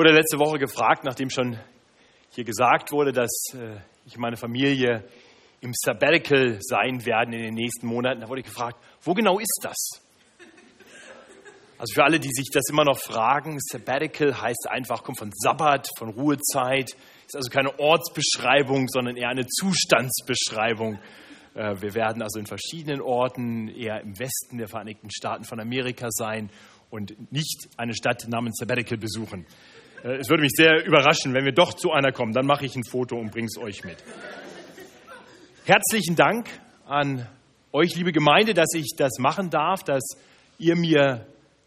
wurde letzte Woche gefragt, nachdem schon hier gesagt wurde, dass äh, ich und meine Familie im Sabbatical sein werden in den nächsten Monaten. Da wurde ich gefragt, wo genau ist das? Also für alle, die sich das immer noch fragen, Sabbatical heißt einfach, kommt von Sabbat, von Ruhezeit, ist also keine Ortsbeschreibung, sondern eher eine Zustandsbeschreibung. Äh, wir werden also in verschiedenen Orten, eher im Westen der Vereinigten Staaten von Amerika sein und nicht eine Stadt namens Sabbatical besuchen. Äh, es würde mich sehr überraschen, wenn wir doch zu einer kommen. Dann mache ich ein Foto und bringe es euch mit. Herzlichen Dank an euch, liebe Gemeinde, dass ich das machen darf, dass ihr mir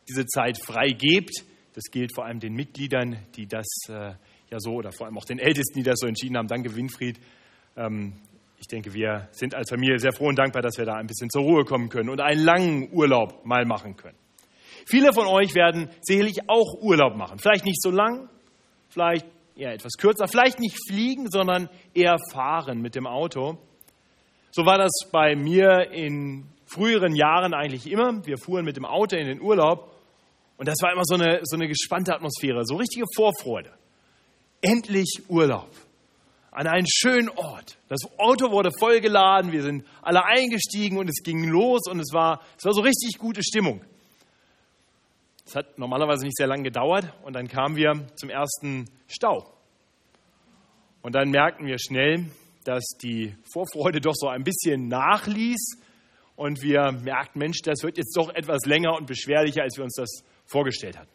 diese Zeit frei gebt. Das gilt vor allem den Mitgliedern, die das äh, ja so, oder vor allem auch den Ältesten, die das so entschieden haben. Danke, Winfried. Ähm, ich denke, wir sind als Familie sehr froh und dankbar, dass wir da ein bisschen zur Ruhe kommen können und einen langen Urlaub mal machen können. Viele von euch werden sicherlich auch Urlaub machen. Vielleicht nicht so lang, vielleicht eher etwas kürzer, vielleicht nicht fliegen, sondern eher fahren mit dem Auto. So war das bei mir in früheren Jahren eigentlich immer. Wir fuhren mit dem Auto in den Urlaub und das war immer so eine, so eine gespannte Atmosphäre, so richtige Vorfreude. Endlich Urlaub an einen schönen Ort. Das Auto wurde vollgeladen, wir sind alle eingestiegen und es ging los und es war, es war so richtig gute Stimmung. Es hat normalerweise nicht sehr lange gedauert und dann kamen wir zum ersten Stau. Und dann merkten wir schnell, dass die Vorfreude doch so ein bisschen nachließ und wir merkten, Mensch, das wird jetzt doch etwas länger und beschwerlicher, als wir uns das vorgestellt hatten.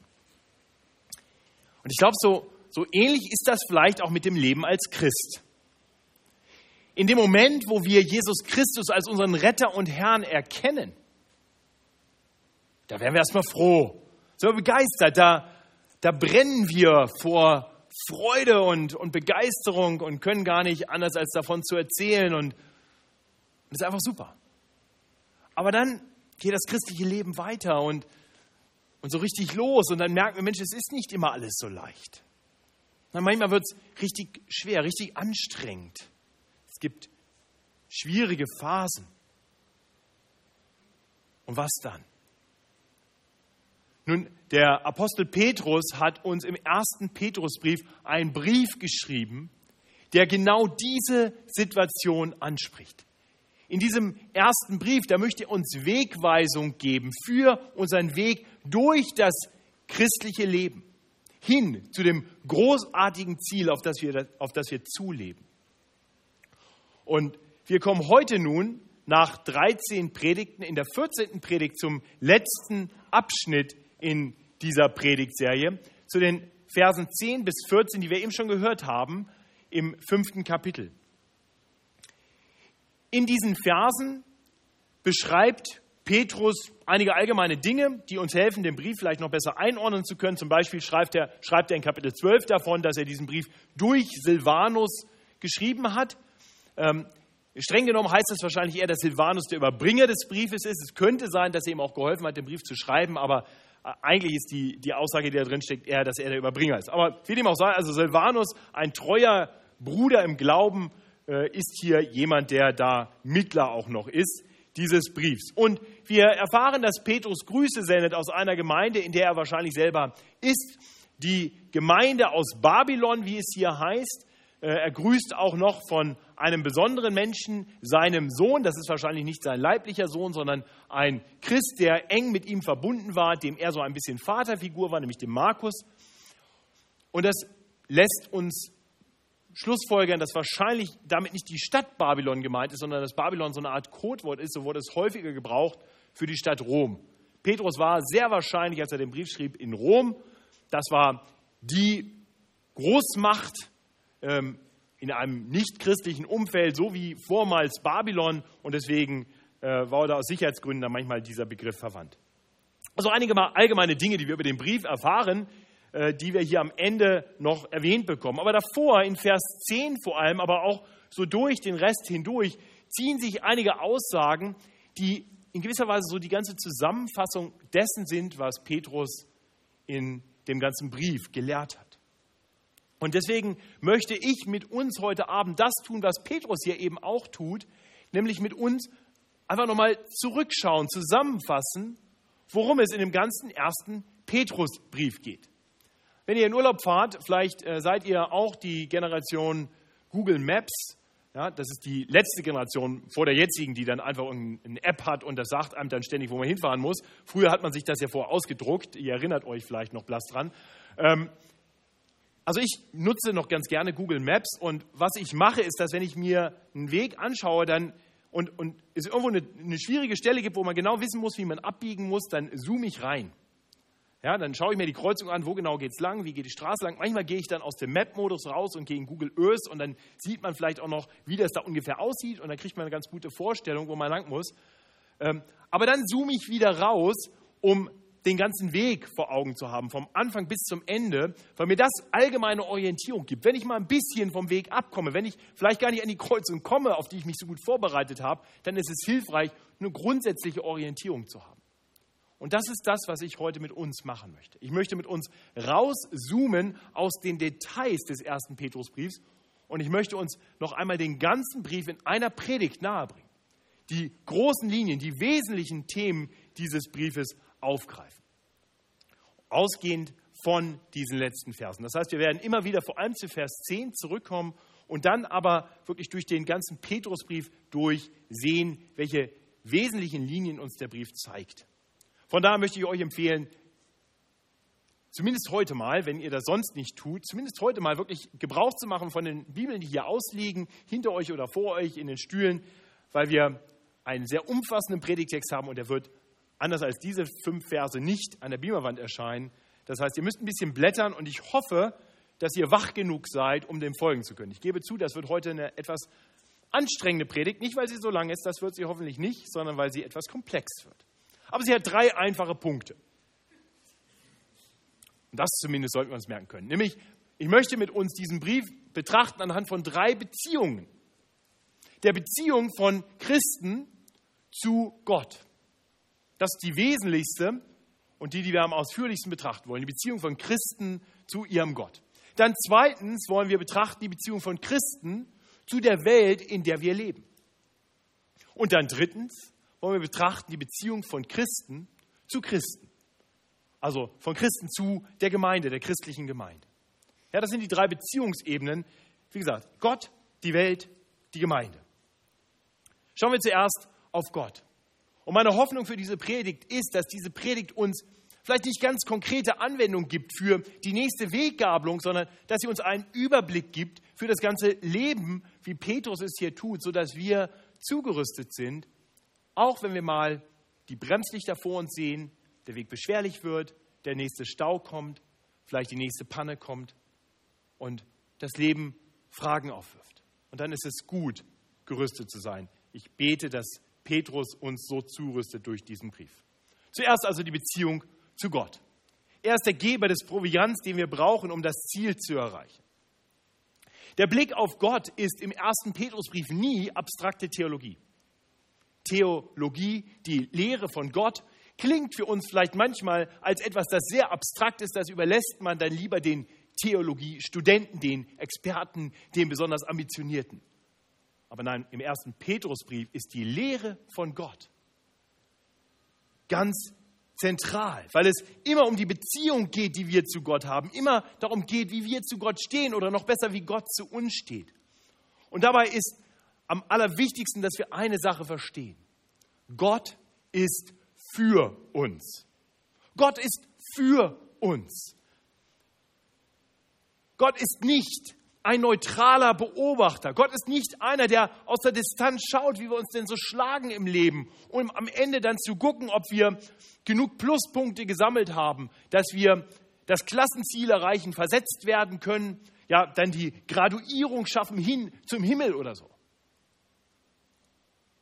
Und ich glaube, so, so ähnlich ist das vielleicht auch mit dem Leben als Christ. In dem Moment, wo wir Jesus Christus als unseren Retter und Herrn erkennen, da werden wir erstmal froh, wir begeistert, da, da brennen wir vor Freude und, und Begeisterung und können gar nicht anders als davon zu erzählen und das ist einfach super. Aber dann geht das christliche Leben weiter und, und so richtig los und dann merken wir, Mensch, es ist nicht immer alles so leicht. Na, manchmal wird es richtig schwer, richtig anstrengend. Es gibt schwierige Phasen. Und was dann? Nun, der Apostel Petrus hat uns im ersten Petrusbrief einen Brief geschrieben, der genau diese Situation anspricht. In diesem ersten Brief, da möchte er uns Wegweisung geben für unseren Weg durch das christliche Leben, hin zu dem großartigen Ziel, auf das wir, auf das wir zuleben. Und wir kommen heute nun nach 13 Predigten in der 14. Predigt zum letzten Abschnitt in dieser Predigtserie zu den Versen 10 bis 14, die wir eben schon gehört haben, im fünften Kapitel. In diesen Versen beschreibt Petrus einige allgemeine Dinge, die uns helfen, den Brief vielleicht noch besser einordnen zu können. Zum Beispiel schreibt er, schreibt er in Kapitel 12 davon, dass er diesen Brief durch Silvanus geschrieben hat. Ähm, streng genommen heißt es wahrscheinlich eher, dass Silvanus der Überbringer des Briefes ist. Es könnte sein, dass er ihm auch geholfen hat, den Brief zu schreiben, aber eigentlich ist die, die Aussage, die da drin steckt, eher, dass er der Überbringer ist. Aber wie dem auch sei, also Silvanus, ein treuer Bruder im Glauben, äh, ist hier jemand, der da Mittler auch noch ist, dieses Briefs. Und wir erfahren, dass Petrus Grüße sendet aus einer Gemeinde, in der er wahrscheinlich selber ist. Die Gemeinde aus Babylon, wie es hier heißt. Äh, er grüßt auch noch von einem besonderen Menschen, seinem Sohn, das ist wahrscheinlich nicht sein leiblicher Sohn, sondern ein Christ, der eng mit ihm verbunden war, dem er so ein bisschen Vaterfigur war, nämlich dem Markus. Und das lässt uns Schlussfolgern, dass wahrscheinlich damit nicht die Stadt Babylon gemeint ist, sondern dass Babylon so eine Art Codewort ist, so wurde es häufiger gebraucht für die Stadt Rom. Petrus war sehr wahrscheinlich, als er den Brief schrieb, in Rom. Das war die Großmacht ähm, in einem nichtchristlichen Umfeld, so wie vormals Babylon. Und deswegen äh, war da aus Sicherheitsgründen dann manchmal dieser Begriff verwandt. Also einige allgemeine Dinge, die wir über den Brief erfahren, äh, die wir hier am Ende noch erwähnt bekommen. Aber davor, in Vers 10 vor allem, aber auch so durch den Rest hindurch, ziehen sich einige Aussagen, die in gewisser Weise so die ganze Zusammenfassung dessen sind, was Petrus in dem ganzen Brief gelehrt hat. Und deswegen möchte ich mit uns heute Abend das tun, was Petrus hier eben auch tut, nämlich mit uns einfach nochmal zurückschauen, zusammenfassen, worum es in dem ganzen ersten Petrusbrief geht. Wenn ihr in Urlaub fahrt, vielleicht äh, seid ihr auch die Generation Google Maps. Ja, das ist die letzte Generation vor der jetzigen, die dann einfach eine App hat und das sagt einem dann ständig, wo man hinfahren muss. Früher hat man sich das ja vorher ausgedruckt. Ihr erinnert euch vielleicht noch blass dran. Ähm, also ich nutze noch ganz gerne Google Maps und was ich mache, ist, dass wenn ich mir einen Weg anschaue, dann und, und es irgendwo eine, eine schwierige Stelle gibt, wo man genau wissen muss, wie man abbiegen muss, dann zoome ich rein. Ja, dann schaue ich mir die Kreuzung an, wo genau geht es lang, wie geht die Straße lang. Manchmal gehe ich dann aus dem Map-Modus raus und gehe in Google Earth und dann sieht man vielleicht auch noch, wie das da ungefähr aussieht und dann kriegt man eine ganz gute Vorstellung, wo man lang muss. Ähm, aber dann zoome ich wieder raus, um den ganzen Weg vor Augen zu haben, vom Anfang bis zum Ende, weil mir das allgemeine Orientierung gibt. Wenn ich mal ein bisschen vom Weg abkomme, wenn ich vielleicht gar nicht an die Kreuzung komme, auf die ich mich so gut vorbereitet habe, dann ist es hilfreich, eine grundsätzliche Orientierung zu haben. Und das ist das, was ich heute mit uns machen möchte. Ich möchte mit uns rauszoomen aus den Details des ersten Petrusbriefs und ich möchte uns noch einmal den ganzen Brief in einer Predigt nahebringen. Die großen Linien, die wesentlichen Themen dieses Briefes aufgreifen. Ausgehend von diesen letzten Versen. Das heißt, wir werden immer wieder vor allem zu Vers 10 zurückkommen und dann aber wirklich durch den ganzen Petrusbrief durchsehen, welche wesentlichen Linien uns der Brief zeigt. Von daher möchte ich euch empfehlen, zumindest heute mal, wenn ihr das sonst nicht tut, zumindest heute mal wirklich Gebrauch zu machen von den Bibeln, die hier ausliegen, hinter euch oder vor euch in den Stühlen, weil wir einen sehr umfassenden Predigtext haben und der wird anders als diese fünf Verse nicht an der Beamerwand erscheinen. Das heißt, ihr müsst ein bisschen blättern und ich hoffe, dass ihr wach genug seid, um dem folgen zu können. Ich gebe zu, das wird heute eine etwas anstrengende Predigt, nicht weil sie so lang ist, das wird sie hoffentlich nicht, sondern weil sie etwas komplex wird. Aber sie hat drei einfache Punkte. Und das zumindest sollten wir uns merken können. Nämlich, ich möchte mit uns diesen Brief betrachten anhand von drei Beziehungen. Der Beziehung von Christen zu Gott. Das ist die wesentlichste und die, die wir am ausführlichsten betrachten wollen. Die Beziehung von Christen zu ihrem Gott. Dann zweitens wollen wir betrachten die Beziehung von Christen zu der Welt, in der wir leben. Und dann drittens wollen wir betrachten die Beziehung von Christen zu Christen. Also von Christen zu der Gemeinde, der christlichen Gemeinde. Ja, das sind die drei Beziehungsebenen. Wie gesagt, Gott, die Welt, die Gemeinde. Schauen wir zuerst auf Gott. Und meine Hoffnung für diese Predigt ist, dass diese Predigt uns vielleicht nicht ganz konkrete Anwendung gibt für die nächste Weggabelung, sondern dass sie uns einen Überblick gibt für das ganze Leben, wie Petrus es hier tut, sodass wir zugerüstet sind auch wenn wir mal die Bremslichter vor uns sehen, der Weg beschwerlich wird, der nächste Stau kommt, vielleicht die nächste Panne kommt und das Leben Fragen aufwirft. Und dann ist es gut, gerüstet zu sein. Ich bete, dass Petrus uns so zurüstet durch diesen Brief. Zuerst also die Beziehung zu Gott. Er ist der Geber des Proviants, den wir brauchen, um das Ziel zu erreichen. Der Blick auf Gott ist im ersten Petrusbrief nie abstrakte Theologie. Theologie, die Lehre von Gott, klingt für uns vielleicht manchmal als etwas, das sehr abstrakt ist. Das überlässt man dann lieber den Theologiestudenten, den Experten, den besonders Ambitionierten. Aber nein, im ersten Petrusbrief ist die Lehre von Gott ganz zentral, weil es immer um die Beziehung geht, die wir zu Gott haben, immer darum geht, wie wir zu Gott stehen oder noch besser, wie Gott zu uns steht. Und dabei ist am allerwichtigsten, dass wir eine Sache verstehen. Gott ist für uns. Gott ist für uns. Gott ist nicht ein neutraler Beobachter. Gott ist nicht einer, der aus der Distanz schaut, wie wir uns denn so schlagen im Leben, um am Ende dann zu gucken, ob wir genug Pluspunkte gesammelt haben, dass wir das Klassenziel erreichen, versetzt werden können, ja, dann die Graduierung schaffen hin zum Himmel oder so.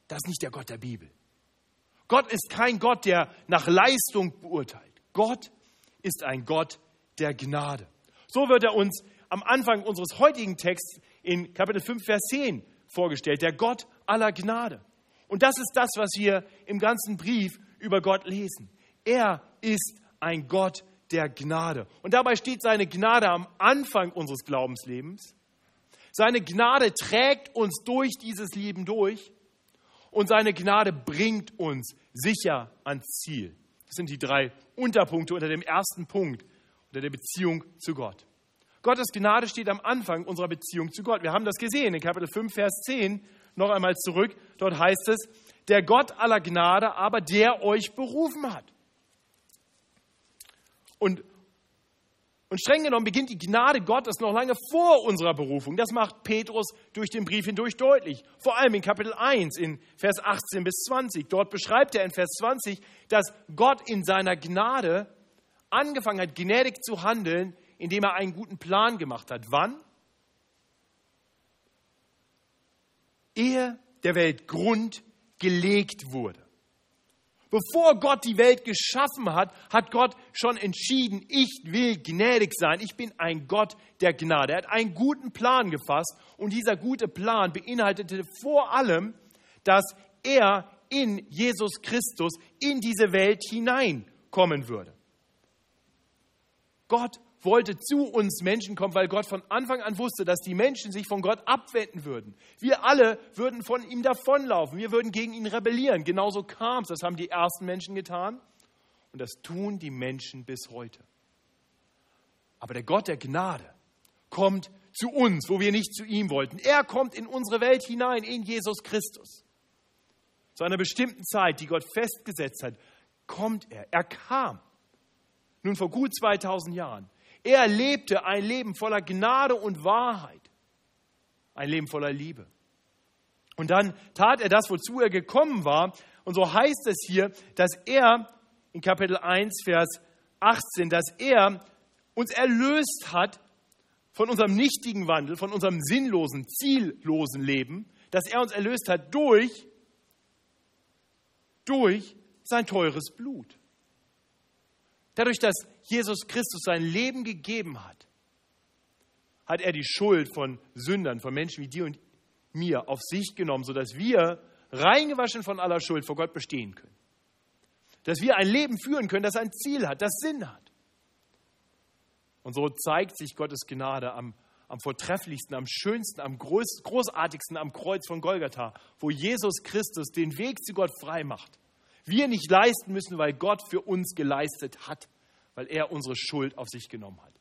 Das ist nicht der Gott der Bibel. Gott ist kein Gott, der nach Leistung beurteilt. Gott ist ein Gott der Gnade. So wird er uns am Anfang unseres heutigen Texts in Kapitel 5, Vers 10 vorgestellt, der Gott aller Gnade. Und das ist das, was wir im ganzen Brief über Gott lesen. Er ist ein Gott der Gnade. Und dabei steht seine Gnade am Anfang unseres Glaubenslebens. Seine Gnade trägt uns durch dieses Leben durch und seine Gnade bringt uns sicher ans Ziel. Das sind die drei Unterpunkte unter dem ersten Punkt. Und oder der Beziehung zu Gott. Gottes Gnade steht am Anfang unserer Beziehung zu Gott. Wir haben das gesehen in Kapitel 5, Vers 10. Noch einmal zurück. Dort heißt es, der Gott aller Gnade aber, der euch berufen hat. Und, und streng genommen beginnt die Gnade Gottes noch lange vor unserer Berufung. Das macht Petrus durch den Brief hindurch deutlich. Vor allem in Kapitel 1, in Vers 18 bis 20. Dort beschreibt er in Vers 20, dass Gott in seiner Gnade angefangen hat, gnädig zu handeln, indem er einen guten Plan gemacht hat. Wann? Ehe der Welt Grund gelegt wurde. Bevor Gott die Welt geschaffen hat, hat Gott schon entschieden, ich will gnädig sein. Ich bin ein Gott der Gnade. Er hat einen guten Plan gefasst und dieser gute Plan beinhaltete vor allem, dass er in Jesus Christus in diese Welt hineinkommen würde. Gott wollte zu uns Menschen kommen, weil Gott von Anfang an wusste, dass die Menschen sich von Gott abwenden würden. Wir alle würden von ihm davonlaufen. Wir würden gegen ihn rebellieren. Genauso kam es. Das haben die ersten Menschen getan. Und das tun die Menschen bis heute. Aber der Gott der Gnade kommt zu uns, wo wir nicht zu ihm wollten. Er kommt in unsere Welt hinein, in Jesus Christus. Zu einer bestimmten Zeit, die Gott festgesetzt hat, kommt er. Er kam. Nun vor gut 2000 Jahren. Er lebte ein Leben voller Gnade und Wahrheit, ein Leben voller Liebe. Und dann tat er das, wozu er gekommen war. Und so heißt es hier, dass er in Kapitel 1, Vers 18, dass er uns erlöst hat von unserem nichtigen Wandel, von unserem sinnlosen, ziellosen Leben, dass er uns erlöst hat durch, durch sein teures Blut. Dadurch, dass Jesus Christus sein Leben gegeben hat, hat er die Schuld von Sündern, von Menschen wie dir und mir auf sich genommen, sodass wir reingewaschen von aller Schuld vor Gott bestehen können. Dass wir ein Leben führen können, das ein Ziel hat, das Sinn hat. Und so zeigt sich Gottes Gnade am, am vortrefflichsten, am schönsten, am groß, großartigsten am Kreuz von Golgatha, wo Jesus Christus den Weg zu Gott frei macht. Wir nicht leisten müssen, weil Gott für uns geleistet hat weil er unsere Schuld auf sich genommen hat.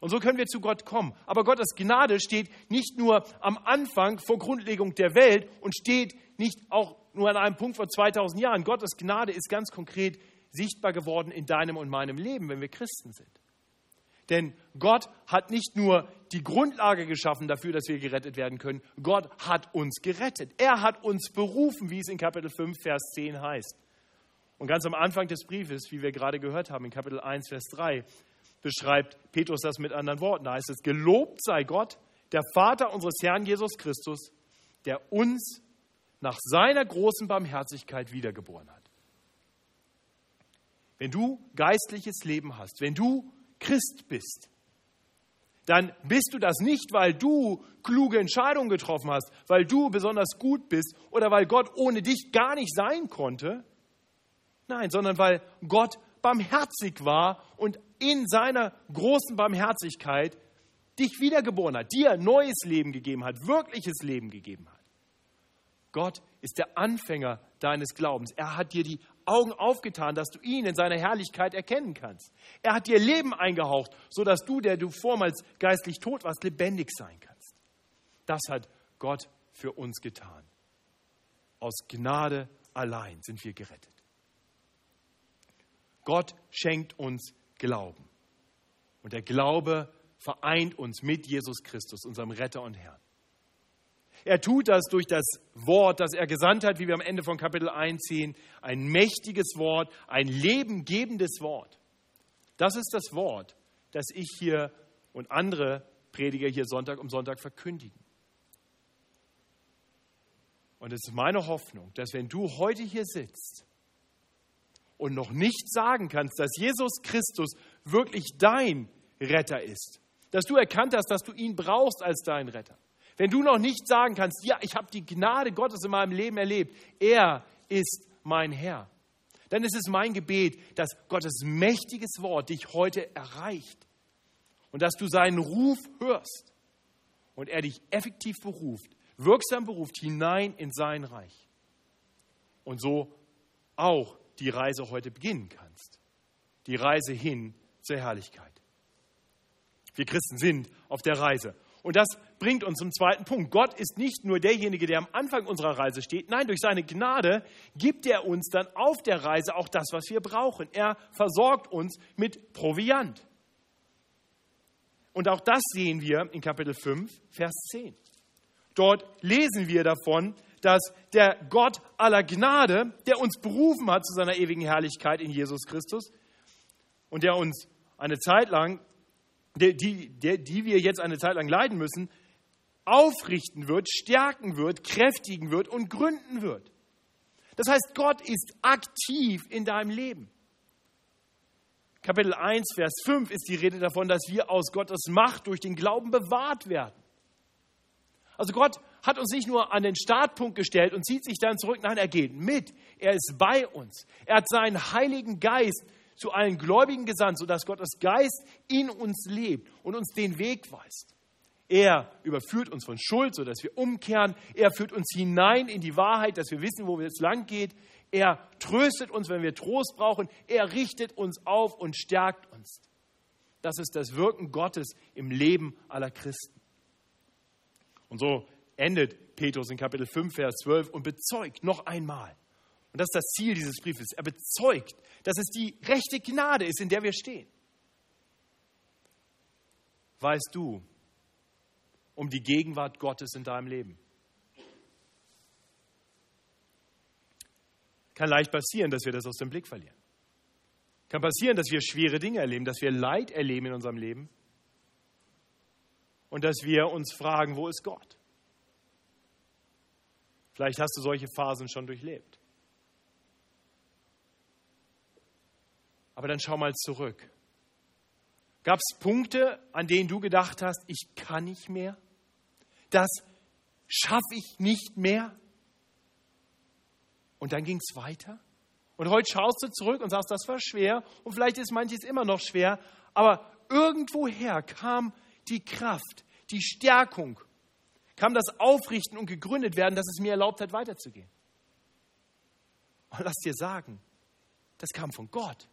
Und so können wir zu Gott kommen. Aber Gottes Gnade steht nicht nur am Anfang vor Grundlegung der Welt und steht nicht auch nur an einem Punkt vor 2000 Jahren. Gottes Gnade ist ganz konkret sichtbar geworden in deinem und meinem Leben, wenn wir Christen sind. Denn Gott hat nicht nur die Grundlage geschaffen dafür, dass wir gerettet werden können, Gott hat uns gerettet. Er hat uns berufen, wie es in Kapitel 5, Vers 10 heißt. Und ganz am Anfang des Briefes, wie wir gerade gehört haben, in Kapitel 1, Vers 3, beschreibt Petrus das mit anderen Worten. Da heißt es, gelobt sei Gott, der Vater unseres Herrn Jesus Christus, der uns nach seiner großen Barmherzigkeit wiedergeboren hat. Wenn du geistliches Leben hast, wenn du Christ bist, dann bist du das nicht, weil du kluge Entscheidungen getroffen hast, weil du besonders gut bist oder weil Gott ohne dich gar nicht sein konnte, Nein, sondern weil Gott barmherzig war und in seiner großen Barmherzigkeit dich wiedergeboren hat, dir neues Leben gegeben hat, wirkliches Leben gegeben hat. Gott ist der Anfänger deines Glaubens. Er hat dir die Augen aufgetan, dass du ihn in seiner Herrlichkeit erkennen kannst. Er hat dir Leben eingehaucht, sodass du, der du vormals geistlich tot warst, lebendig sein kannst. Das hat Gott für uns getan. Aus Gnade allein sind wir gerettet. Gott schenkt uns Glauben. Und der Glaube vereint uns mit Jesus Christus, unserem Retter und Herrn. Er tut das durch das Wort, das er gesandt hat, wie wir am Ende von Kapitel 1 sehen. Ein mächtiges Wort, ein lebengebendes Wort. Das ist das Wort, das ich hier und andere Prediger hier Sonntag um Sonntag verkündigen. Und es ist meine Hoffnung, dass wenn du heute hier sitzt und noch nicht sagen kannst, dass Jesus Christus wirklich dein Retter ist, dass du erkannt hast, dass du ihn brauchst als dein Retter, wenn du noch nicht sagen kannst, ja, ich habe die Gnade Gottes in meinem Leben erlebt, er ist mein Herr, dann ist es mein Gebet, dass Gottes mächtiges Wort dich heute erreicht und dass du seinen Ruf hörst und er dich effektiv beruft, wirksam beruft hinein in sein Reich. Und so auch die Reise heute beginnen kannst. Die Reise hin zur Herrlichkeit. Wir Christen sind auf der Reise. Und das bringt uns zum zweiten Punkt. Gott ist nicht nur derjenige, der am Anfang unserer Reise steht. Nein, durch seine Gnade gibt er uns dann auf der Reise auch das, was wir brauchen. Er versorgt uns mit Proviant. Und auch das sehen wir in Kapitel 5, Vers 10. Dort lesen wir davon, dass der Gott aller Gnade, der uns berufen hat zu seiner ewigen Herrlichkeit in Jesus Christus und der uns eine Zeit lang die, die, die wir jetzt eine Zeit lang leiden müssen, aufrichten wird, stärken wird, kräftigen wird und gründen wird. Das heißt, Gott ist aktiv in deinem Leben. Kapitel 1, Vers 5 ist die Rede davon, dass wir aus Gottes Macht durch den Glauben bewahrt werden. Also Gott hat uns nicht nur an den Startpunkt gestellt und zieht sich dann zurück, nein, er geht mit. Er ist bei uns. Er hat seinen Heiligen Geist zu allen Gläubigen gesandt, sodass Gottes Geist in uns lebt und uns den Weg weist. Er überführt uns von Schuld, sodass wir umkehren. Er führt uns hinein in die Wahrheit, dass wir wissen, wo es lang geht. Er tröstet uns, wenn wir Trost brauchen. Er richtet uns auf und stärkt uns. Das ist das Wirken Gottes im Leben aller Christen. Und so endet Petrus in Kapitel 5, Vers 12 und bezeugt noch einmal, und das ist das Ziel dieses Briefes. Er bezeugt, dass es die rechte Gnade ist, in der wir stehen. Weißt du um die Gegenwart Gottes in deinem Leben? Kann leicht passieren, dass wir das aus dem Blick verlieren. Kann passieren, dass wir schwere Dinge erleben, dass wir Leid erleben in unserem Leben und dass wir uns fragen, wo ist Gott? Vielleicht hast du solche Phasen schon durchlebt. Aber dann schau mal zurück. Gab es Punkte, an denen du gedacht hast, ich kann nicht mehr? Das schaffe ich nicht mehr? Und dann ging es weiter? Und heute schaust du zurück und sagst, das war schwer und vielleicht ist manches immer noch schwer, aber irgendwoher kam die Kraft, die Stärkung, kam das Aufrichten und gegründet werden, dass es mir erlaubt hat, weiterzugehen. Und lass dir sagen, das kam von Gott.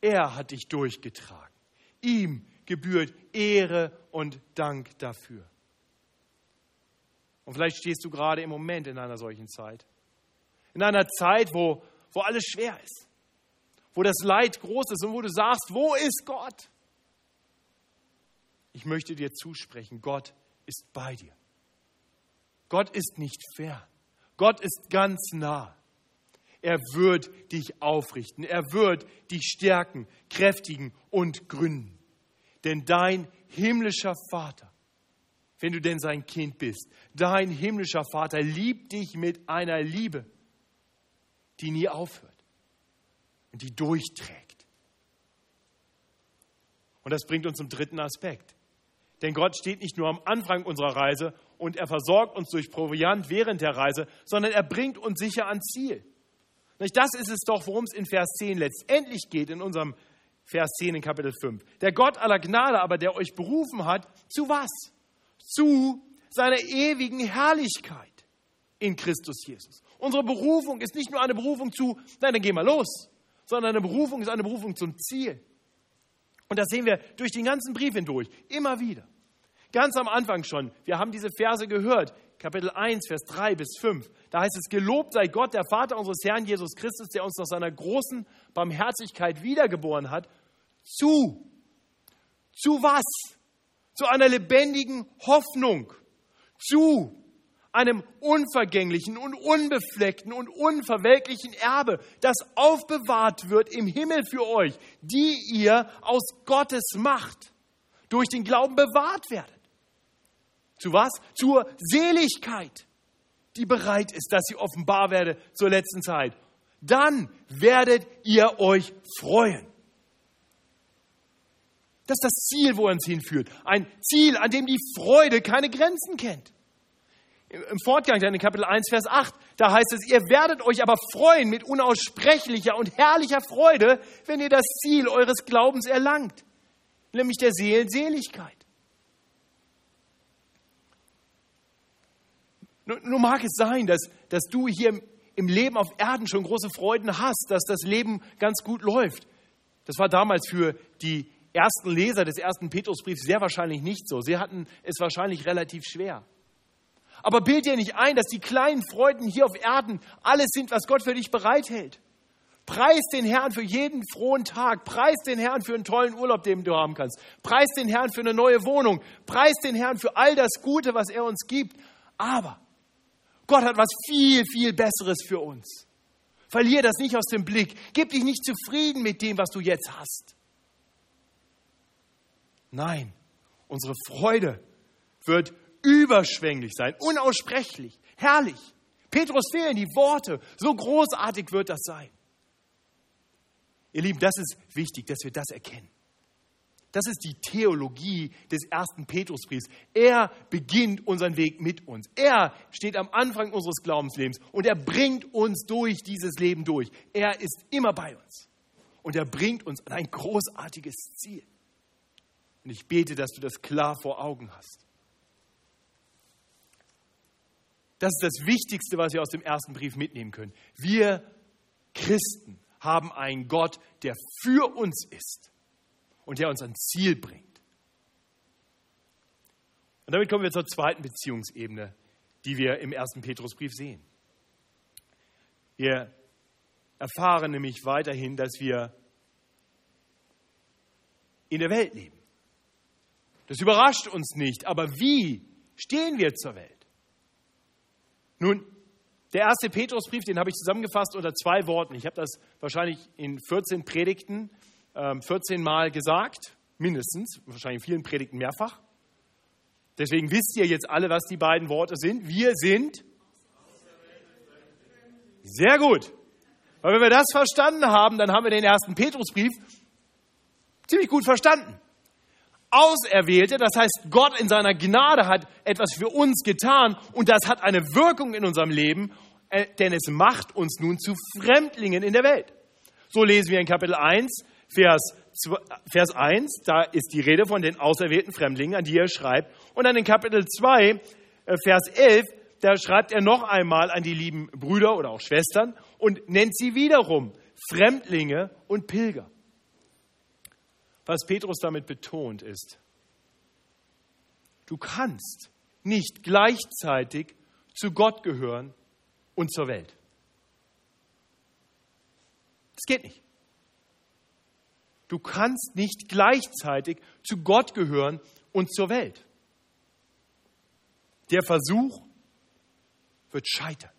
Er hat dich durchgetragen. Ihm gebührt Ehre und Dank dafür. Und vielleicht stehst du gerade im Moment in einer solchen Zeit. In einer Zeit, wo, wo alles schwer ist. Wo das Leid groß ist und wo du sagst, wo ist Gott? Ich möchte dir zusprechen, Gott ist bei dir. Gott ist nicht fern. Gott ist ganz nah. Er wird dich aufrichten. Er wird dich stärken, kräftigen und gründen. Denn dein himmlischer Vater, wenn du denn sein Kind bist, dein himmlischer Vater liebt dich mit einer Liebe, die nie aufhört und die durchträgt. Und das bringt uns zum dritten Aspekt. Denn Gott steht nicht nur am Anfang unserer Reise und er versorgt uns durch Proviant während der Reise, sondern er bringt uns sicher ans Ziel. Das ist es doch, worum es in Vers 10 letztendlich geht, in unserem Vers 10 in Kapitel 5. Der Gott aller Gnade aber, der euch berufen hat, zu was? Zu seiner ewigen Herrlichkeit in Christus Jesus. Unsere Berufung ist nicht nur eine Berufung zu, nein, dann geh mal los, sondern eine Berufung ist eine Berufung zum Ziel. Und das sehen wir durch den ganzen Brief hindurch, immer wieder. Ganz am Anfang schon, wir haben diese Verse gehört, Kapitel 1, Vers 3 bis 5. Da heißt es, gelobt sei Gott, der Vater unseres Herrn Jesus Christus, der uns nach seiner großen Barmherzigkeit wiedergeboren hat. Zu. Zu was? Zu einer lebendigen Hoffnung. Zu einem unvergänglichen und unbefleckten und unverwelklichen Erbe, das aufbewahrt wird im Himmel für euch, die ihr aus Gottes Macht durch den Glauben bewahrt werdet. Zu was? Zur Seligkeit, die bereit ist, dass sie offenbar werde zur letzten Zeit. Dann werdet ihr euch freuen. Das ist das Ziel, wo er uns hinführt. Ein Ziel, an dem die Freude keine Grenzen kennt. Im Fortgang dann in Kapitel 1, Vers 8, da heißt es, ihr werdet euch aber freuen mit unaussprechlicher und herrlicher Freude, wenn ihr das Ziel eures Glaubens erlangt, nämlich der Seelenseligkeit. Nun mag es sein, dass, dass du hier im Leben auf Erden schon große Freuden hast, dass das Leben ganz gut läuft. Das war damals für die ersten Leser des ersten Petrusbriefs sehr wahrscheinlich nicht so. Sie hatten es wahrscheinlich relativ schwer. Aber bild dir nicht ein, dass die kleinen Freuden hier auf Erden alles sind, was Gott für dich bereithält. Preis den Herrn für jeden frohen Tag. Preis den Herrn für einen tollen Urlaub, den du haben kannst. Preis den Herrn für eine neue Wohnung. Preis den Herrn für all das Gute, was er uns gibt. Aber Gott hat was viel, viel Besseres für uns. Verlier das nicht aus dem Blick. Gib dich nicht zufrieden mit dem, was du jetzt hast. Nein, unsere Freude wird überschwänglich sein, unaussprechlich, herrlich. Petrus fehlen die Worte. So großartig wird das sein. Ihr Lieben, das ist wichtig, dass wir das erkennen. Das ist die Theologie des ersten Petrusbriefs. Er beginnt unseren Weg mit uns. Er steht am Anfang unseres Glaubenslebens und er bringt uns durch dieses Leben durch. Er ist immer bei uns und er bringt uns an ein großartiges Ziel. Und ich bete, dass du das klar vor Augen hast. Das ist das Wichtigste, was wir aus dem ersten Brief mitnehmen können. Wir Christen haben einen Gott, der für uns ist und der uns ans Ziel bringt. Und damit kommen wir zur zweiten Beziehungsebene, die wir im ersten Petrusbrief sehen. Wir erfahren nämlich weiterhin, dass wir in der Welt leben. Das überrascht uns nicht, aber wie stehen wir zur Welt? Nun, der erste Petrusbrief, den habe ich zusammengefasst unter zwei Worten. Ich habe das wahrscheinlich in 14 Predigten 14 ähm, Mal gesagt, mindestens, wahrscheinlich in vielen Predigten mehrfach. Deswegen wisst ihr jetzt alle, was die beiden Worte sind. Wir sind sehr gut. Weil wenn wir das verstanden haben, dann haben wir den ersten Petrusbrief ziemlich gut verstanden. Auserwählte, das heißt, Gott in seiner Gnade hat etwas für uns getan und das hat eine Wirkung in unserem Leben, äh, denn es macht uns nun zu Fremdlingen in der Welt. So lesen wir in Kapitel 1, Vers, Vers 1, da ist die Rede von den auserwählten Fremdlingen, an die er schreibt. Und dann in Kapitel 2, äh, Vers 11, da schreibt er noch einmal an die lieben Brüder oder auch Schwestern und nennt sie wiederum Fremdlinge und Pilger. Was Petrus damit betont ist, du kannst nicht gleichzeitig zu Gott gehören und zur Welt. Das geht nicht. Du kannst nicht gleichzeitig zu Gott gehören und zur Welt. Der Versuch wird scheitern.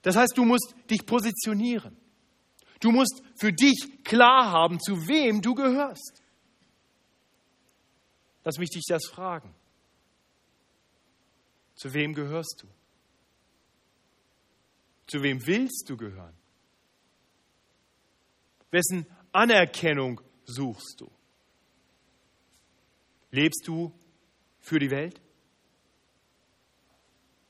Das heißt, du musst dich positionieren. Du musst für dich klar haben, zu wem du gehörst. Lass mich dich das fragen. Zu wem gehörst du? Zu wem willst du gehören? Wessen Anerkennung suchst du? Lebst du für die Welt?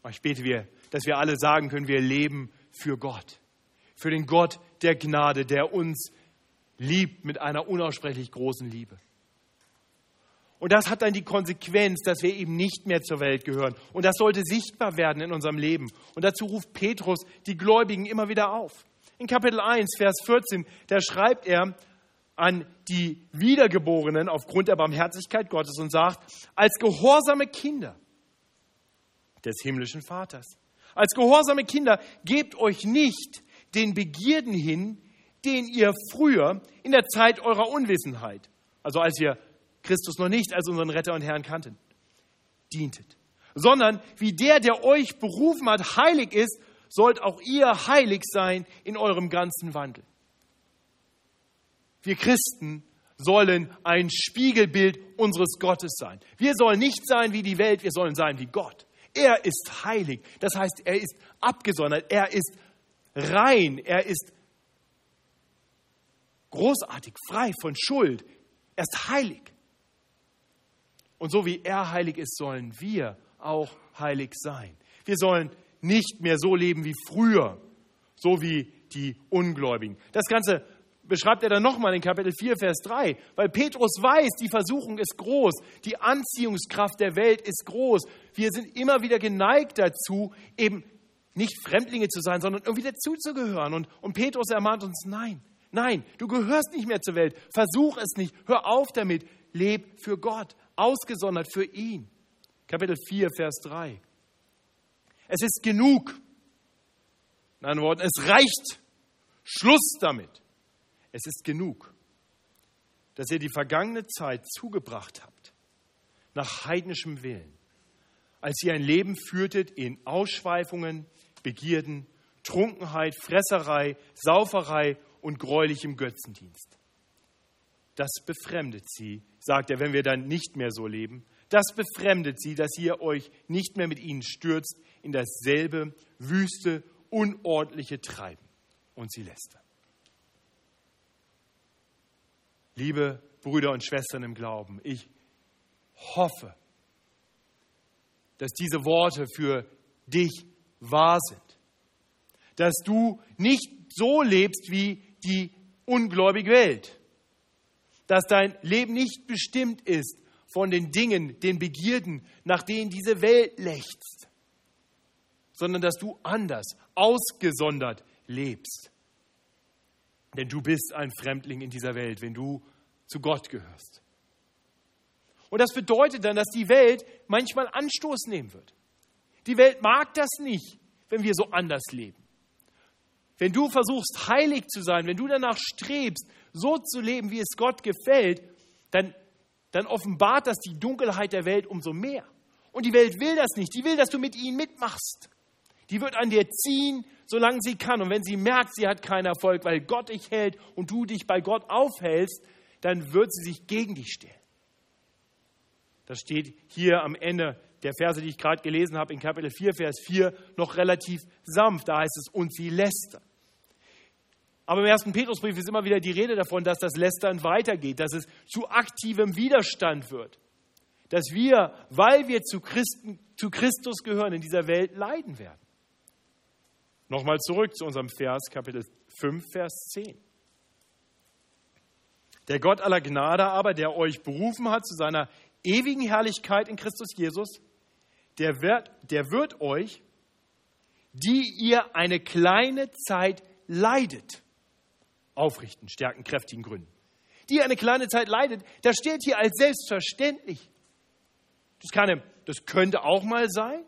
Ich bete, dass wir alle sagen können, wir leben für Gott. Für den Gott der Gnade, der uns liebt mit einer unaussprechlich großen Liebe. Und das hat dann die Konsequenz, dass wir eben nicht mehr zur Welt gehören. Und das sollte sichtbar werden in unserem Leben. Und dazu ruft Petrus die Gläubigen immer wieder auf. In Kapitel 1, Vers 14, da schreibt er an die Wiedergeborenen aufgrund der Barmherzigkeit Gottes und sagt, als gehorsame Kinder des himmlischen Vaters, als gehorsame Kinder gebt euch nicht den Begierden hin, den ihr früher in der Zeit eurer Unwissenheit, also als ihr Christus noch nicht als unseren Retter und Herrn kannten, dientet, sondern wie der, der euch berufen hat, heilig ist sollt auch ihr heilig sein in eurem ganzen Wandel. Wir Christen sollen ein Spiegelbild unseres Gottes sein. Wir sollen nicht sein wie die Welt, wir sollen sein wie Gott. Er ist heilig, das heißt, er ist abgesondert, er ist rein, er ist großartig, frei von Schuld, er ist heilig. Und so wie er heilig ist, sollen wir auch heilig sein. Wir sollen nicht mehr so leben wie früher, so wie die Ungläubigen. Das Ganze beschreibt er dann nochmal in Kapitel 4, Vers 3, weil Petrus weiß, die Versuchung ist groß, die Anziehungskraft der Welt ist groß. Wir sind immer wieder geneigt dazu, eben nicht Fremdlinge zu sein, sondern irgendwie dazuzugehören. Und, und Petrus ermahnt uns, nein, Nein, du gehörst nicht mehr zur Welt. Versuch es nicht. Hör auf damit. Leb für Gott, ausgesondert für ihn. Kapitel 4, Vers 3. Es ist genug. In anderen Worten, es reicht. Schluss damit. Es ist genug, dass ihr die vergangene Zeit zugebracht habt, nach heidnischem Willen, als ihr ein Leben führtet in Ausschweifungen, Begierden, Trunkenheit, Fresserei, Sauferei und gräulichem Götzendienst. Das befremdet sie, sagt er, wenn wir dann nicht mehr so leben. Das befremdet sie, dass ihr euch nicht mehr mit ihnen stürzt in dasselbe wüste, unordentliche Treiben. Und sie lästern. Liebe Brüder und Schwestern im Glauben, ich hoffe, dass diese Worte für dich wahr sind. Dass du nicht so lebst wie die ungläubige Welt. Dass dein Leben nicht bestimmt ist von den Dingen, den Begierden, nach denen diese Welt lechzt, sondern dass du anders, ausgesondert lebst. Denn du bist ein Fremdling in dieser Welt, wenn du zu Gott gehörst. Und das bedeutet dann, dass die Welt manchmal Anstoß nehmen wird. Die Welt mag das nicht, wenn wir so anders leben. Wenn du versuchst, heilig zu sein, wenn du danach strebst, so zu leben, wie es Gott gefällt, dann, dann offenbart das die Dunkelheit der Welt umso mehr. Und die Welt will das nicht. Die will, dass du mit ihnen mitmachst. Die wird an dir ziehen, solange sie kann. Und wenn sie merkt, sie hat keinen Erfolg, weil Gott dich hält und du dich bei Gott aufhältst, dann wird sie sich gegen dich stellen. Das steht hier am Ende der Verse, die ich gerade gelesen habe, in Kapitel 4, Vers 4, noch relativ sanft. Da heißt es, und sie lästern. Aber im ersten Petrusbrief ist immer wieder die Rede davon, dass das Lästern weitergeht, dass es zu aktivem Widerstand wird. Dass wir, weil wir zu, Christen, zu Christus gehören, in dieser Welt leiden werden. Nochmal zurück zu unserem Vers, Kapitel 5, Vers 10. Der Gott aller Gnade aber, der euch berufen hat zu seiner ewigen Herrlichkeit in Christus Jesus, der wird, der wird euch, die ihr eine kleine Zeit leidet, aufrichten, stärken, kräftigen Gründen. Die ihr eine kleine Zeit leidet, das steht hier als selbstverständlich. Das, kann, das könnte auch mal sein.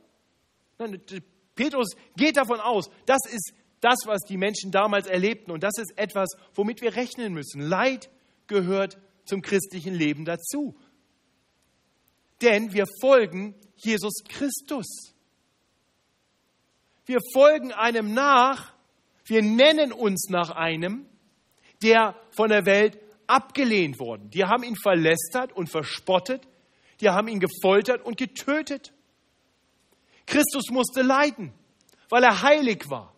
Petrus geht davon aus, das ist das, was die Menschen damals erlebten und das ist etwas, womit wir rechnen müssen. Leid gehört zum christlichen Leben dazu denn wir folgen Jesus Christus. Wir folgen einem nach, wir nennen uns nach einem, der von der Welt abgelehnt worden. Die haben ihn verlästert und verspottet, die haben ihn gefoltert und getötet. Christus musste leiden, weil er heilig war.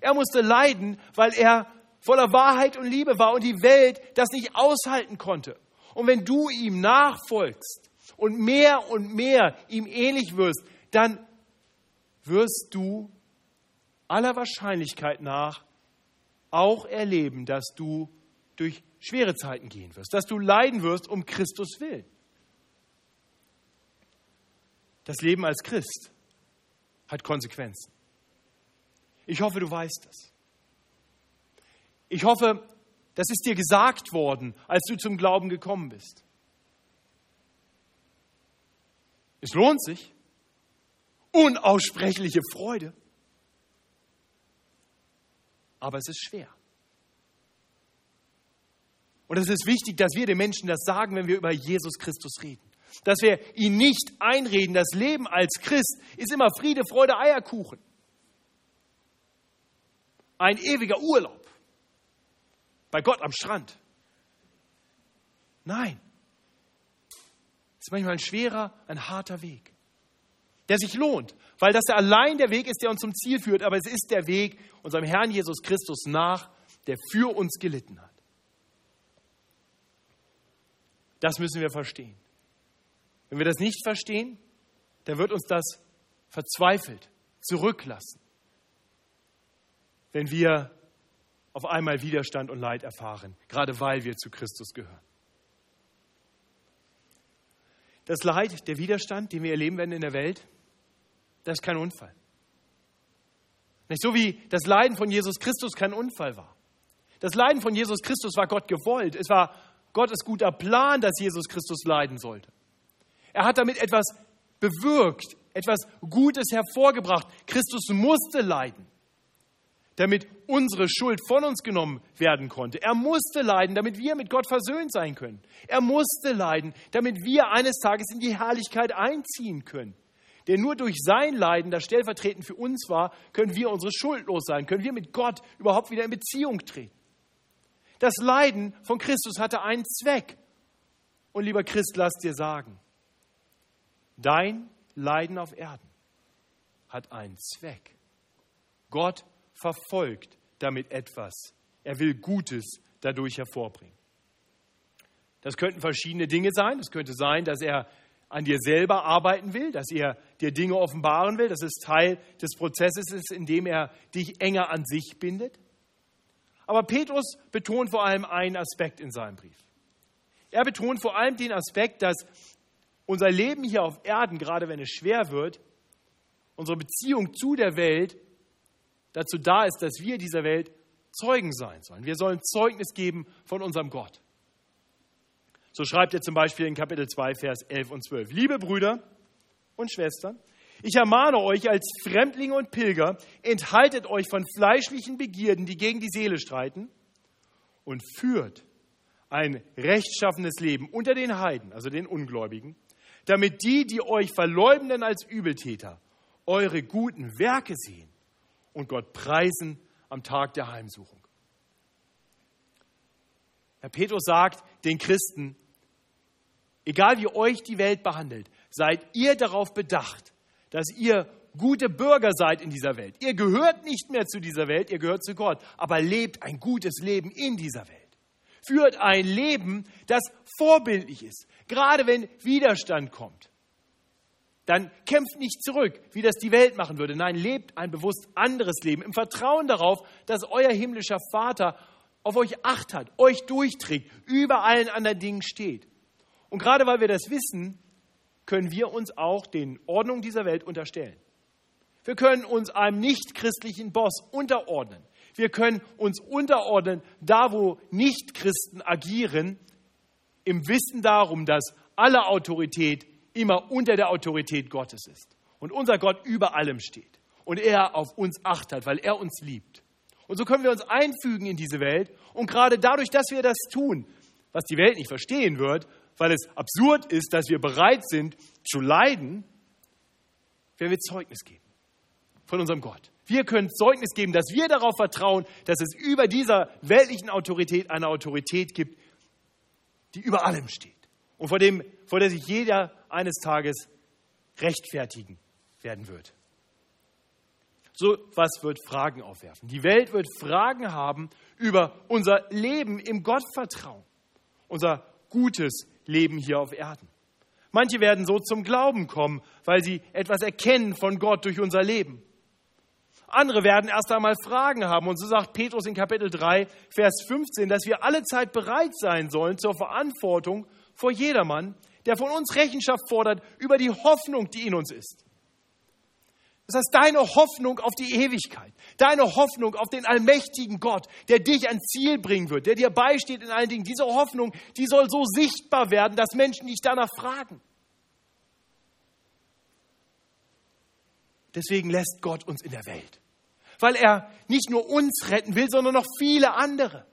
Er musste leiden, weil er voller Wahrheit und Liebe war und die Welt das nicht aushalten konnte. Und wenn du ihm nachfolgst, und mehr und mehr ihm ähnlich wirst, dann wirst du aller Wahrscheinlichkeit nach auch erleben, dass du durch schwere Zeiten gehen wirst, dass du leiden wirst um Christus willen. Das Leben als Christ hat Konsequenzen. Ich hoffe, du weißt das. Ich hoffe, das ist dir gesagt worden, als du zum Glauben gekommen bist. Es lohnt sich. Unaussprechliche Freude. Aber es ist schwer. Und es ist wichtig, dass wir den Menschen das sagen, wenn wir über Jesus Christus reden. Dass wir ihn nicht einreden, das Leben als Christ ist immer Friede, Freude, Eierkuchen. Ein ewiger Urlaub. Bei Gott am Strand. Nein, ist manchmal ein schwerer, ein harter Weg, der sich lohnt, weil das allein der Weg ist, der uns zum Ziel führt, aber es ist der Weg unserem Herrn Jesus Christus nach, der für uns gelitten hat. Das müssen wir verstehen. Wenn wir das nicht verstehen, dann wird uns das verzweifelt zurücklassen, wenn wir auf einmal Widerstand und Leid erfahren, gerade weil wir zu Christus gehören. Das Leid, der Widerstand, den wir erleben werden in der Welt, das ist kein Unfall. Nicht so wie das Leiden von Jesus Christus kein Unfall war. Das Leiden von Jesus Christus war Gott gewollt. Es war Gottes guter Plan, dass Jesus Christus leiden sollte. Er hat damit etwas bewirkt, etwas Gutes hervorgebracht. Christus musste leiden, damit unsere Schuld von uns genommen werden konnte. Er musste leiden, damit wir mit Gott versöhnt sein können. Er musste leiden, damit wir eines Tages in die Herrlichkeit einziehen können. Denn nur durch sein Leiden, das stellvertretend für uns war, können wir unsere Schuld los sein, können wir mit Gott überhaupt wieder in Beziehung treten. Das Leiden von Christus hatte einen Zweck. Und lieber Christ, lass dir sagen, dein Leiden auf Erden hat einen Zweck. Gott verfolgt damit etwas. Er will Gutes dadurch hervorbringen. Das könnten verschiedene Dinge sein. Es könnte sein, dass er an dir selber arbeiten will, dass er dir Dinge offenbaren will, dass es Teil des Prozesses ist, in dem er dich enger an sich bindet. Aber Petrus betont vor allem einen Aspekt in seinem Brief. Er betont vor allem den Aspekt, dass unser Leben hier auf Erden, gerade wenn es schwer wird, unsere Beziehung zu der Welt dazu da ist, dass wir dieser Welt Zeugen sein sollen. Wir sollen Zeugnis geben von unserem Gott. So schreibt er zum Beispiel in Kapitel 2, Vers 11 und 12. Liebe Brüder und Schwestern, ich ermahne euch als Fremdlinge und Pilger, enthaltet euch von fleischlichen Begierden, die gegen die Seele streiten, und führt ein rechtschaffenes Leben unter den Heiden, also den Ungläubigen, damit die, die euch verleumden als Übeltäter, eure guten Werke sehen und Gott preisen am Tag der Heimsuchung. Herr Petrus sagt den Christen, egal wie euch die Welt behandelt, seid ihr darauf bedacht, dass ihr gute Bürger seid in dieser Welt. Ihr gehört nicht mehr zu dieser Welt, ihr gehört zu Gott, aber lebt ein gutes Leben in dieser Welt. Führt ein Leben, das vorbildlich ist, gerade wenn Widerstand kommt. Dann kämpft nicht zurück, wie das die Welt machen würde. Nein, lebt ein bewusst anderes Leben im Vertrauen darauf, dass euer himmlischer Vater auf euch acht hat, euch durchträgt, über allen anderen Dingen steht. Und gerade weil wir das wissen, können wir uns auch den Ordnungen dieser Welt unterstellen. Wir können uns einem nichtchristlichen Boss unterordnen. Wir können uns unterordnen, da wo Nichtchristen agieren, im Wissen darum, dass alle Autorität immer unter der Autorität Gottes ist und unser Gott über allem steht und er auf uns Acht hat, weil er uns liebt. Und so können wir uns einfügen in diese Welt und gerade dadurch, dass wir das tun, was die Welt nicht verstehen wird, weil es absurd ist, dass wir bereit sind zu leiden, werden wir Zeugnis geben von unserem Gott. Wir können Zeugnis geben, dass wir darauf vertrauen, dass es über dieser weltlichen Autorität eine Autorität gibt, die über allem steht und vor, dem, vor der sich jeder eines Tages rechtfertigen werden wird. So was wird Fragen aufwerfen. Die Welt wird Fragen haben über unser Leben im Gottvertrauen, unser gutes Leben hier auf Erden. Manche werden so zum Glauben kommen, weil sie etwas erkennen von Gott durch unser Leben. Andere werden erst einmal Fragen haben. Und so sagt Petrus in Kapitel 3, Vers 15, dass wir alle Zeit bereit sein sollen zur Verantwortung vor jedermann, der von uns Rechenschaft fordert über die Hoffnung, die in uns ist. Das heißt, deine Hoffnung auf die Ewigkeit, deine Hoffnung auf den allmächtigen Gott, der dich ans Ziel bringen wird, der dir beisteht in allen Dingen, diese Hoffnung, die soll so sichtbar werden, dass Menschen dich danach fragen. Deswegen lässt Gott uns in der Welt, weil er nicht nur uns retten will, sondern noch viele andere.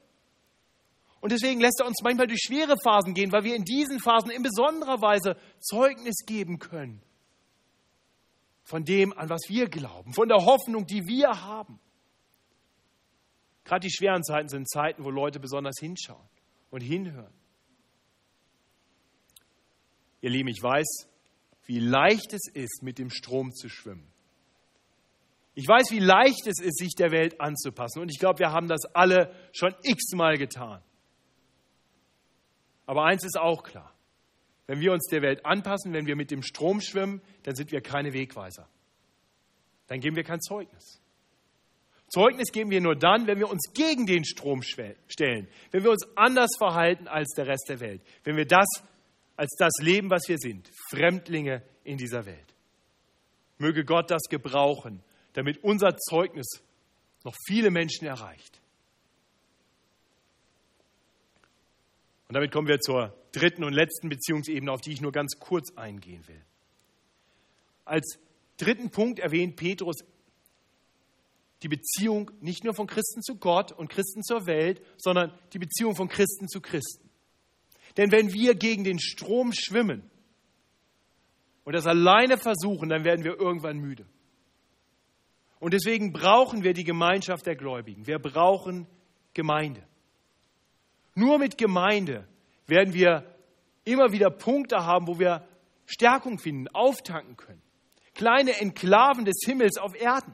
Und deswegen lässt er uns manchmal durch schwere Phasen gehen, weil wir in diesen Phasen in besonderer Weise Zeugnis geben können von dem, an was wir glauben, von der Hoffnung, die wir haben. Gerade die schweren Zeiten sind Zeiten, wo Leute besonders hinschauen und hinhören. Ihr Lieben, ich weiß, wie leicht es ist, mit dem Strom zu schwimmen. Ich weiß, wie leicht es ist, sich der Welt anzupassen. Und ich glaube, wir haben das alle schon x-mal getan. Aber eins ist auch klar. Wenn wir uns der Welt anpassen, wenn wir mit dem Strom schwimmen, dann sind wir keine Wegweiser. Dann geben wir kein Zeugnis. Zeugnis geben wir nur dann, wenn wir uns gegen den Strom stellen, wenn wir uns anders verhalten als der Rest der Welt, wenn wir das als das leben, was wir sind, Fremdlinge in dieser Welt. Möge Gott das gebrauchen, damit unser Zeugnis noch viele Menschen erreicht. Und damit kommen wir zur dritten und letzten Beziehungsebene, auf die ich nur ganz kurz eingehen will. Als dritten Punkt erwähnt Petrus die Beziehung nicht nur von Christen zu Gott und Christen zur Welt, sondern die Beziehung von Christen zu Christen. Denn wenn wir gegen den Strom schwimmen und das alleine versuchen, dann werden wir irgendwann müde. Und deswegen brauchen wir die Gemeinschaft der Gläubigen. Wir brauchen Gemeinde. Nur mit Gemeinde werden wir immer wieder Punkte haben, wo wir Stärkung finden, auftanken können. Kleine Enklaven des Himmels auf Erden.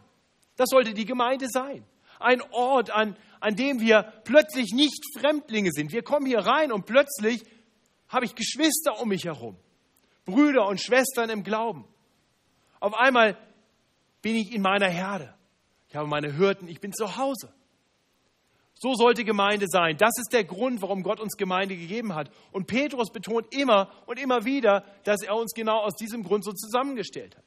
Das sollte die Gemeinde sein. Ein Ort, an, an dem wir plötzlich nicht Fremdlinge sind. Wir kommen hier rein und plötzlich habe ich Geschwister um mich herum. Brüder und Schwestern im Glauben. Auf einmal bin ich in meiner Herde. Ich habe meine Hürden, ich bin zu Hause. So sollte Gemeinde sein. Das ist der Grund, warum Gott uns Gemeinde gegeben hat. Und Petrus betont immer und immer wieder, dass er uns genau aus diesem Grund so zusammengestellt hat.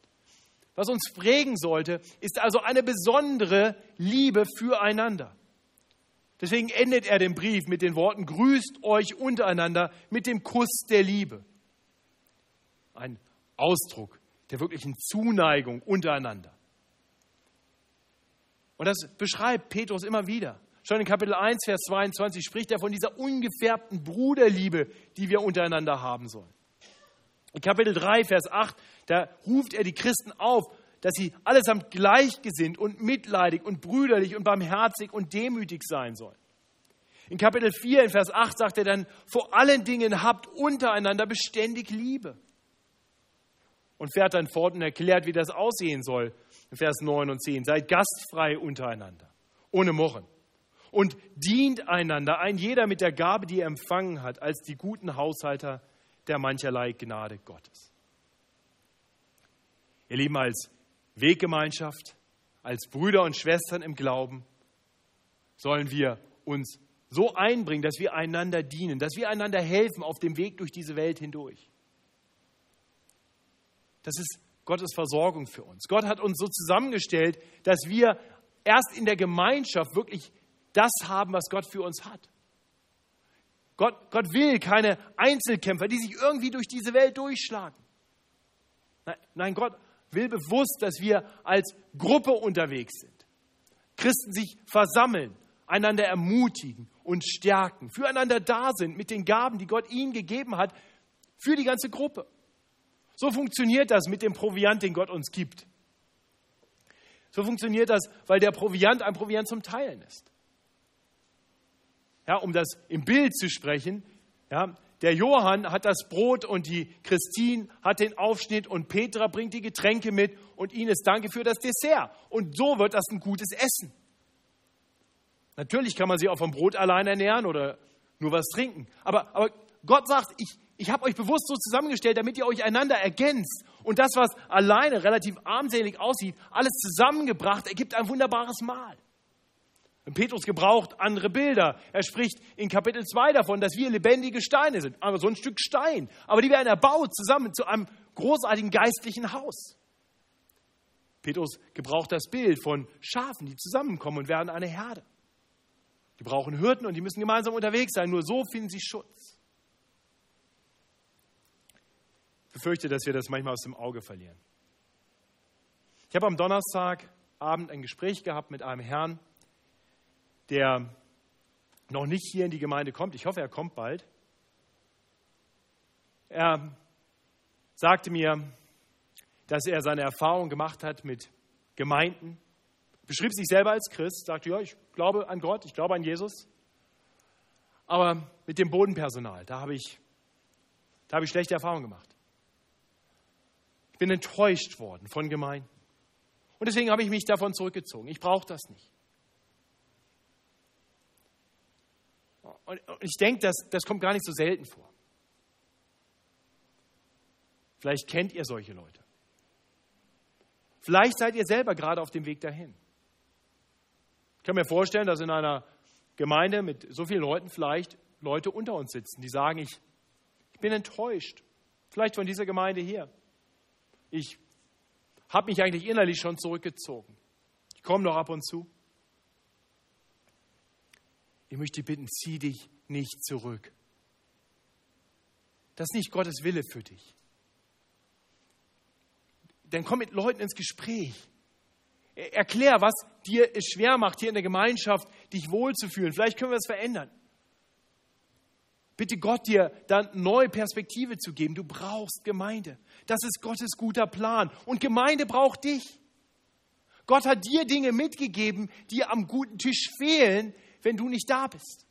Was uns prägen sollte, ist also eine besondere Liebe füreinander. Deswegen endet er den Brief mit den Worten, grüßt euch untereinander mit dem Kuss der Liebe. Ein Ausdruck der wirklichen Zuneigung untereinander. Und das beschreibt Petrus immer wieder. Schon in Kapitel 1, Vers 22 spricht er von dieser ungefärbten Bruderliebe, die wir untereinander haben sollen. In Kapitel 3, Vers 8, da ruft er die Christen auf, dass sie allesamt gleichgesinnt und mitleidig und brüderlich und barmherzig und demütig sein sollen. In Kapitel 4, in Vers 8 sagt er dann, vor allen Dingen habt untereinander beständig Liebe. Und fährt dann fort und erklärt, wie das aussehen soll. In Vers 9 und 10, seid gastfrei untereinander, ohne Murren und dient einander, ein jeder mit der Gabe, die er empfangen hat, als die guten Haushalter der mancherlei Gnade Gottes. Ihr Lieben, als Weggemeinschaft, als Brüder und Schwestern im Glauben sollen wir uns so einbringen, dass wir einander dienen, dass wir einander helfen auf dem Weg durch diese Welt hindurch. Das ist Gottes Versorgung für uns. Gott hat uns so zusammengestellt, dass wir erst in der Gemeinschaft wirklich das haben, was Gott für uns hat. Gott, Gott will keine Einzelkämpfer, die sich irgendwie durch diese Welt durchschlagen. Nein, Gott will bewusst, dass wir als Gruppe unterwegs sind. Christen sich versammeln, einander ermutigen und stärken, füreinander da sind mit den Gaben, die Gott ihnen gegeben hat, für die ganze Gruppe. So funktioniert das mit dem Proviant, den Gott uns gibt. So funktioniert das, weil der Proviant ein Proviant zum Teilen ist ja, um das im Bild zu sprechen, ja, der Johann hat das Brot und die Christine hat den Aufschnitt und Petra bringt die Getränke mit und Ines danke für das Dessert. Und so wird das ein gutes Essen. Natürlich kann man sich auch vom Brot allein ernähren oder nur was trinken. Aber, aber Gott sagt, ich, ich habe euch bewusst so zusammengestellt, damit ihr euch einander ergänzt. Und das, was alleine relativ armselig aussieht, alles zusammengebracht, ergibt ein wunderbares Mahl. Petrus gebraucht andere Bilder. Er spricht in Kapitel 2 davon, dass wir lebendige Steine sind, aber so ein Stück Stein. Aber die werden erbaut zusammen zu einem großartigen geistlichen Haus. Petrus gebraucht das Bild von Schafen, die zusammenkommen und werden eine Herde. Die brauchen Hürden und die müssen gemeinsam unterwegs sein. Nur so finden sie Schutz. Ich befürchte, dass wir das manchmal aus dem Auge verlieren. Ich habe am Donnerstagabend ein Gespräch gehabt mit einem Herrn, der noch nicht hier in die Gemeinde kommt. Ich hoffe, er kommt bald. Er sagte mir, dass er seine Erfahrung gemacht hat mit Gemeinden, beschrieb sich selber als Christ, sagte, ja, ich glaube an Gott, ich glaube an Jesus, aber mit dem Bodenpersonal, da habe ich, da habe ich schlechte Erfahrungen gemacht. Ich bin enttäuscht worden von Gemeinden. Und deswegen habe ich mich davon zurückgezogen. Ich brauche das nicht. Und ich denke, das, das kommt gar nicht so selten vor. Vielleicht kennt ihr solche Leute. Vielleicht seid ihr selber gerade auf dem Weg dahin. Ich kann mir vorstellen, dass in einer Gemeinde mit so vielen Leuten vielleicht Leute unter uns sitzen, die sagen, ich, ich bin enttäuscht, vielleicht von dieser Gemeinde hier. Ich habe mich eigentlich innerlich schon zurückgezogen. Ich komme noch ab und zu. Ich möchte bitten, zieh dich nicht zurück. Das ist nicht Gottes Wille für dich. Dann komm mit Leuten ins Gespräch. Erklär, was dir es schwer macht, hier in der Gemeinschaft dich wohlzufühlen. Vielleicht können wir es verändern. Bitte Gott dir dann neue Perspektive zu geben. Du brauchst Gemeinde. Das ist Gottes guter Plan. Und Gemeinde braucht dich. Gott hat dir Dinge mitgegeben, die am guten Tisch fehlen, wenn du nicht da bist.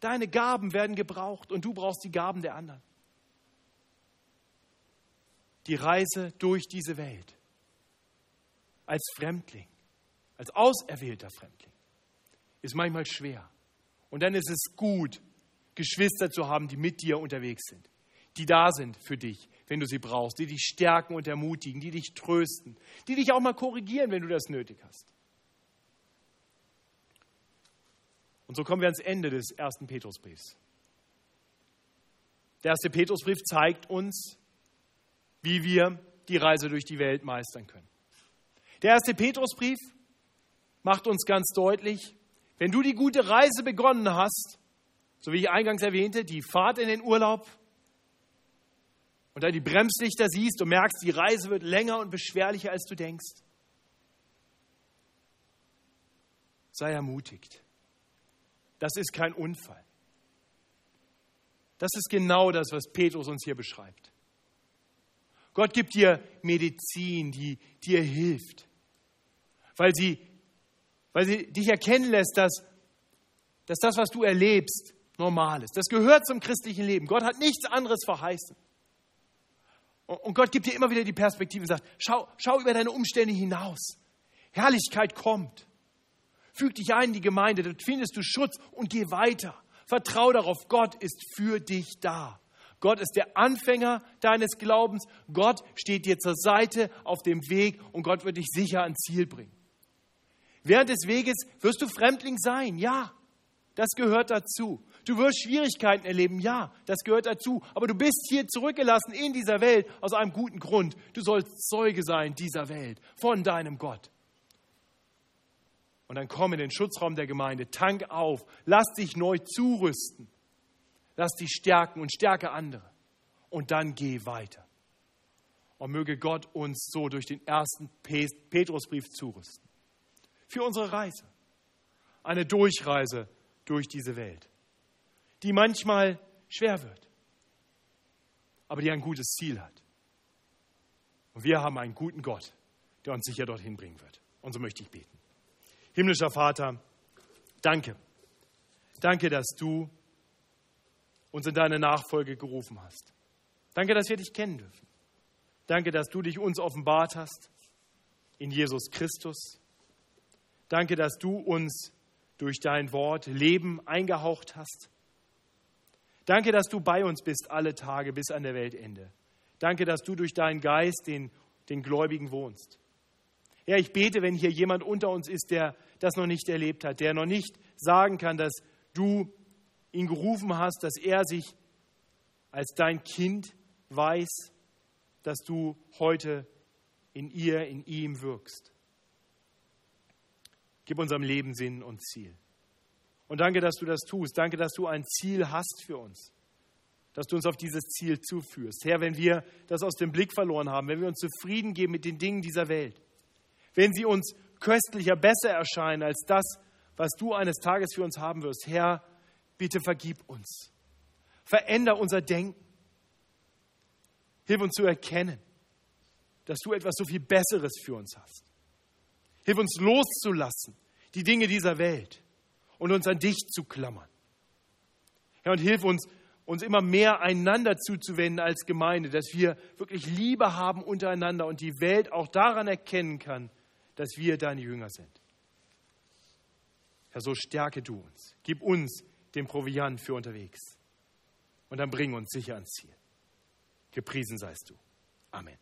Deine Gaben werden gebraucht und du brauchst die Gaben der anderen. Die Reise durch diese Welt als Fremdling, als auserwählter Fremdling, ist manchmal schwer. Und dann ist es gut, Geschwister zu haben, die mit dir unterwegs sind, die da sind für dich, wenn du sie brauchst, die dich stärken und ermutigen, die dich trösten, die dich auch mal korrigieren, wenn du das nötig hast. Und so kommen wir ans Ende des ersten Petrusbriefs. Der erste Petrusbrief zeigt uns, wie wir die Reise durch die Welt meistern können. Der erste Petrusbrief macht uns ganz deutlich, wenn du die gute Reise begonnen hast, so wie ich eingangs erwähnte, die Fahrt in den Urlaub und dann die Bremslichter siehst und merkst, die Reise wird länger und beschwerlicher, als du denkst. Sei ermutigt. Das ist kein Unfall. Das ist genau das, was Petrus uns hier beschreibt. Gott gibt dir Medizin, die dir hilft, weil sie, weil sie dich erkennen lässt, dass, dass das, was du erlebst, normal ist. Das gehört zum christlichen Leben. Gott hat nichts anderes verheißen. Und Gott gibt dir immer wieder die Perspektive und sagt, schau, schau über deine Umstände hinaus. Herrlichkeit kommt. Füg dich ein in die Gemeinde, dort findest du Schutz und geh weiter. Vertrau darauf, Gott ist für dich da. Gott ist der Anfänger deines Glaubens. Gott steht dir zur Seite auf dem Weg und Gott wird dich sicher ans Ziel bringen. Während des Weges wirst du Fremdling sein, ja, das gehört dazu. Du wirst Schwierigkeiten erleben, ja, das gehört dazu. Aber du bist hier zurückgelassen in dieser Welt aus einem guten Grund. Du sollst Zeuge sein dieser Welt, von deinem Gott. Und dann komm in den Schutzraum der Gemeinde, tank auf, lass dich neu zurüsten, lass dich stärken und stärke andere. Und dann geh weiter. Und möge Gott uns so durch den ersten Petrusbrief zurüsten. Für unsere Reise. Eine Durchreise durch diese Welt die manchmal schwer wird, aber die ein gutes Ziel hat. Und wir haben einen guten Gott, der uns sicher dorthin bringen wird. Und so möchte ich beten. Himmlischer Vater, danke. Danke, dass du uns in deine Nachfolge gerufen hast. Danke, dass wir dich kennen dürfen. Danke, dass du dich uns offenbart hast in Jesus Christus. Danke, dass du uns durch dein Wort Leben eingehaucht hast. Danke, dass du bei uns bist alle Tage bis an der Weltende. Danke, dass du durch deinen Geist den, den Gläubigen wohnst. Ja, ich bete, wenn hier jemand unter uns ist, der das noch nicht erlebt hat, der noch nicht sagen kann, dass du ihn gerufen hast, dass er sich als dein Kind weiß, dass du heute in ihr, in ihm wirkst. Gib unserem Leben Sinn und Ziel. Und danke, dass du das tust. Danke, dass du ein Ziel hast für uns. Dass du uns auf dieses Ziel zuführst. Herr, wenn wir das aus dem Blick verloren haben, wenn wir uns zufrieden geben mit den Dingen dieser Welt, wenn sie uns köstlicher, besser erscheinen als das, was du eines Tages für uns haben wirst, Herr, bitte vergib uns. Veränder unser Denken. Hilf uns zu erkennen, dass du etwas so viel Besseres für uns hast. Hilf uns loszulassen, die Dinge dieser Welt und uns an dich zu klammern. Herr, und hilf uns, uns immer mehr einander zuzuwenden als Gemeinde, dass wir wirklich Liebe haben untereinander und die Welt auch daran erkennen kann, dass wir deine Jünger sind. Herr, so stärke du uns. Gib uns den Proviant für unterwegs. Und dann bring uns sicher ans Ziel. Gepriesen seist du. Amen.